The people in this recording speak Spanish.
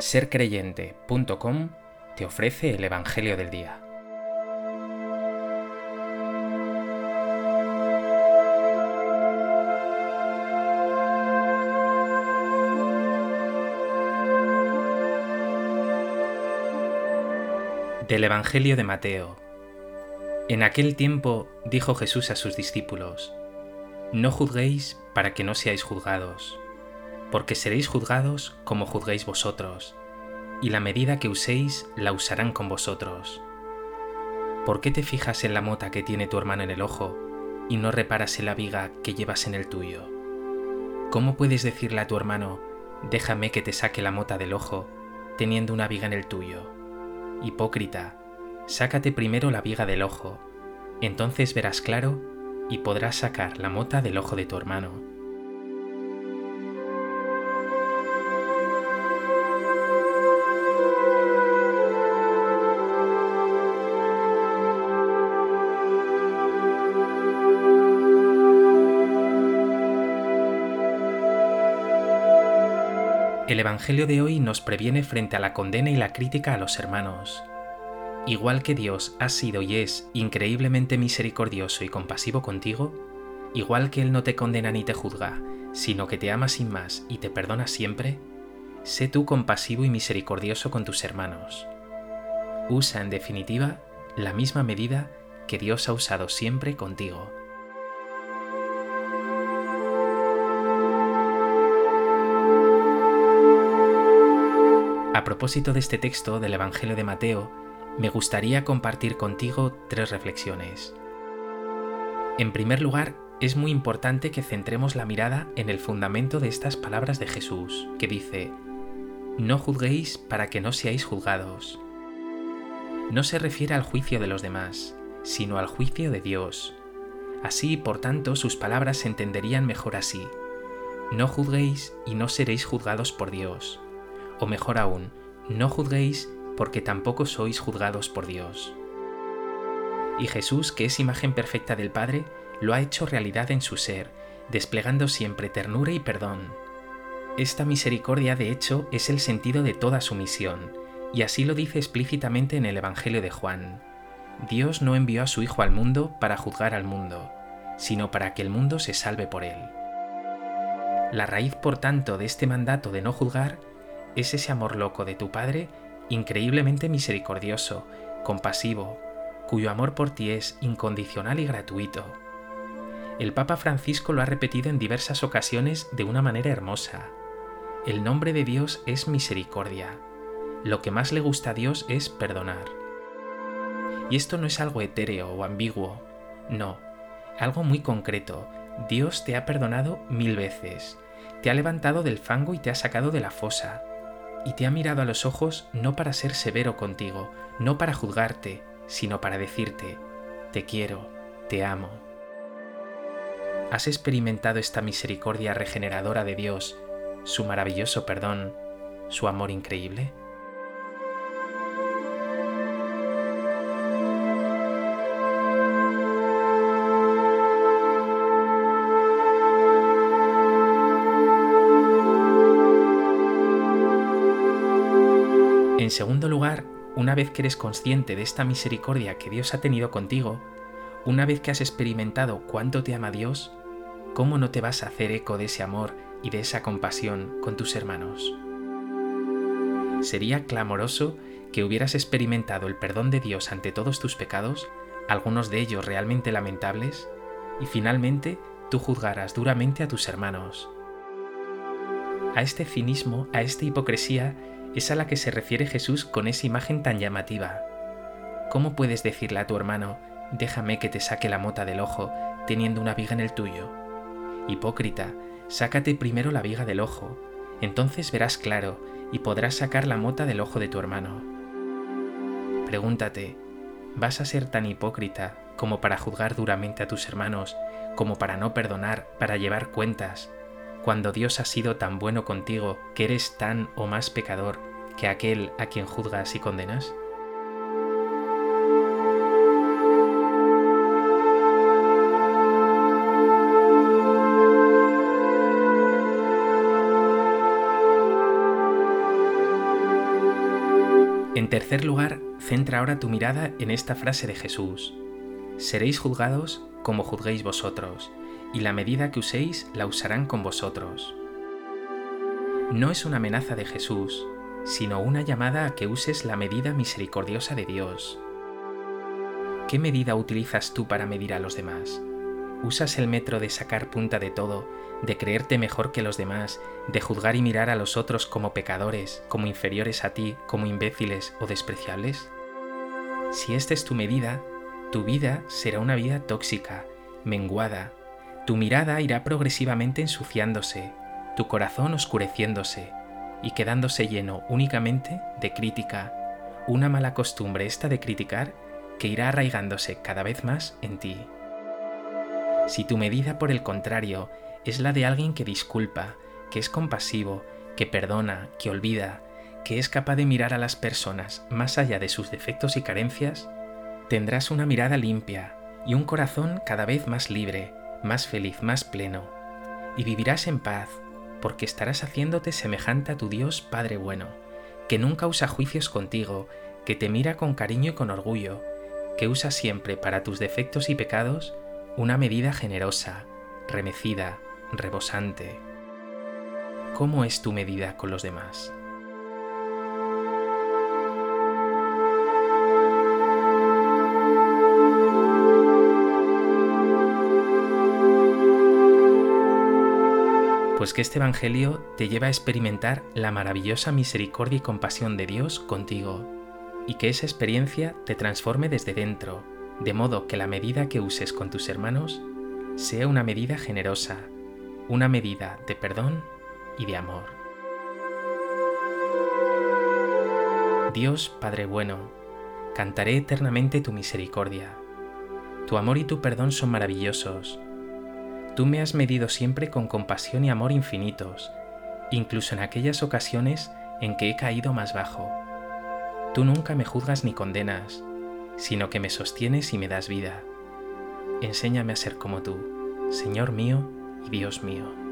sercreyente.com te ofrece el Evangelio del Día. Del Evangelio de Mateo. En aquel tiempo dijo Jesús a sus discípulos, No juzguéis para que no seáis juzgados porque seréis juzgados como juzguéis vosotros, y la medida que uséis la usarán con vosotros. ¿Por qué te fijas en la mota que tiene tu hermano en el ojo y no reparas en la viga que llevas en el tuyo? ¿Cómo puedes decirle a tu hermano, déjame que te saque la mota del ojo, teniendo una viga en el tuyo? Hipócrita, sácate primero la viga del ojo, entonces verás claro y podrás sacar la mota del ojo de tu hermano. El Evangelio de hoy nos previene frente a la condena y la crítica a los hermanos. Igual que Dios ha sido y es increíblemente misericordioso y compasivo contigo, igual que Él no te condena ni te juzga, sino que te ama sin más y te perdona siempre, sé tú compasivo y misericordioso con tus hermanos. Usa, en definitiva, la misma medida que Dios ha usado siempre contigo. Propósito de este texto del Evangelio de Mateo, me gustaría compartir contigo tres reflexiones. En primer lugar, es muy importante que centremos la mirada en el fundamento de estas palabras de Jesús, que dice, No juzguéis para que no seáis juzgados. No se refiere al juicio de los demás, sino al juicio de Dios. Así, por tanto, sus palabras se entenderían mejor así. No juzguéis y no seréis juzgados por Dios o mejor aún, no juzguéis porque tampoco sois juzgados por Dios. Y Jesús, que es imagen perfecta del Padre, lo ha hecho realidad en su ser, desplegando siempre ternura y perdón. Esta misericordia, de hecho, es el sentido de toda su misión, y así lo dice explícitamente en el Evangelio de Juan. Dios no envió a su Hijo al mundo para juzgar al mundo, sino para que el mundo se salve por él. La raíz, por tanto, de este mandato de no juzgar es ese amor loco de tu Padre, increíblemente misericordioso, compasivo, cuyo amor por ti es incondicional y gratuito. El Papa Francisco lo ha repetido en diversas ocasiones de una manera hermosa. El nombre de Dios es misericordia. Lo que más le gusta a Dios es perdonar. Y esto no es algo etéreo o ambiguo, no, algo muy concreto. Dios te ha perdonado mil veces, te ha levantado del fango y te ha sacado de la fosa, y te ha mirado a los ojos no para ser severo contigo, no para juzgarte, sino para decirte, te quiero, te amo. ¿Has experimentado esta misericordia regeneradora de Dios, su maravilloso perdón, su amor increíble? En segundo lugar, una vez que eres consciente de esta misericordia que Dios ha tenido contigo, una vez que has experimentado cuánto te ama Dios, ¿cómo no te vas a hacer eco de ese amor y de esa compasión con tus hermanos? Sería clamoroso que hubieras experimentado el perdón de Dios ante todos tus pecados, algunos de ellos realmente lamentables, y finalmente tú juzgaras duramente a tus hermanos. A este cinismo, a esta hipocresía, es a la que se refiere Jesús con esa imagen tan llamativa. ¿Cómo puedes decirle a tu hermano, déjame que te saque la mota del ojo, teniendo una viga en el tuyo? Hipócrita, sácate primero la viga del ojo, entonces verás claro y podrás sacar la mota del ojo de tu hermano. Pregúntate, ¿vas a ser tan hipócrita como para juzgar duramente a tus hermanos, como para no perdonar, para llevar cuentas, cuando Dios ha sido tan bueno contigo que eres tan o más pecador que aquel a quien juzgas y condenas? En tercer lugar, centra ahora tu mirada en esta frase de Jesús. Seréis juzgados como juzguéis vosotros, y la medida que uséis la usarán con vosotros. No es una amenaza de Jesús, sino una llamada a que uses la medida misericordiosa de Dios. ¿Qué medida utilizas tú para medir a los demás? ¿Usas el metro de sacar punta de todo, de creerte mejor que los demás, de juzgar y mirar a los otros como pecadores, como inferiores a ti, como imbéciles o despreciables? Si esta es tu medida, tu vida será una vida tóxica, menguada. Tu mirada irá progresivamente ensuciándose, tu corazón oscureciéndose y quedándose lleno únicamente de crítica, una mala costumbre esta de criticar que irá arraigándose cada vez más en ti. Si tu medida, por el contrario, es la de alguien que disculpa, que es compasivo, que perdona, que olvida, que es capaz de mirar a las personas más allá de sus defectos y carencias, tendrás una mirada limpia y un corazón cada vez más libre, más feliz, más pleno, y vivirás en paz, porque estarás haciéndote semejante a tu Dios Padre bueno, que nunca usa juicios contigo, que te mira con cariño y con orgullo, que usa siempre para tus defectos y pecados una medida generosa, remecida, rebosante. ¿Cómo es tu medida con los demás? Pues que este Evangelio te lleva a experimentar la maravillosa misericordia y compasión de Dios contigo, y que esa experiencia te transforme desde dentro, de modo que la medida que uses con tus hermanos sea una medida generosa, una medida de perdón y de amor. Dios Padre bueno, cantaré eternamente tu misericordia. Tu amor y tu perdón son maravillosos. Tú me has medido siempre con compasión y amor infinitos, incluso en aquellas ocasiones en que he caído más bajo. Tú nunca me juzgas ni condenas, sino que me sostienes y me das vida. Enséñame a ser como tú, Señor mío y Dios mío.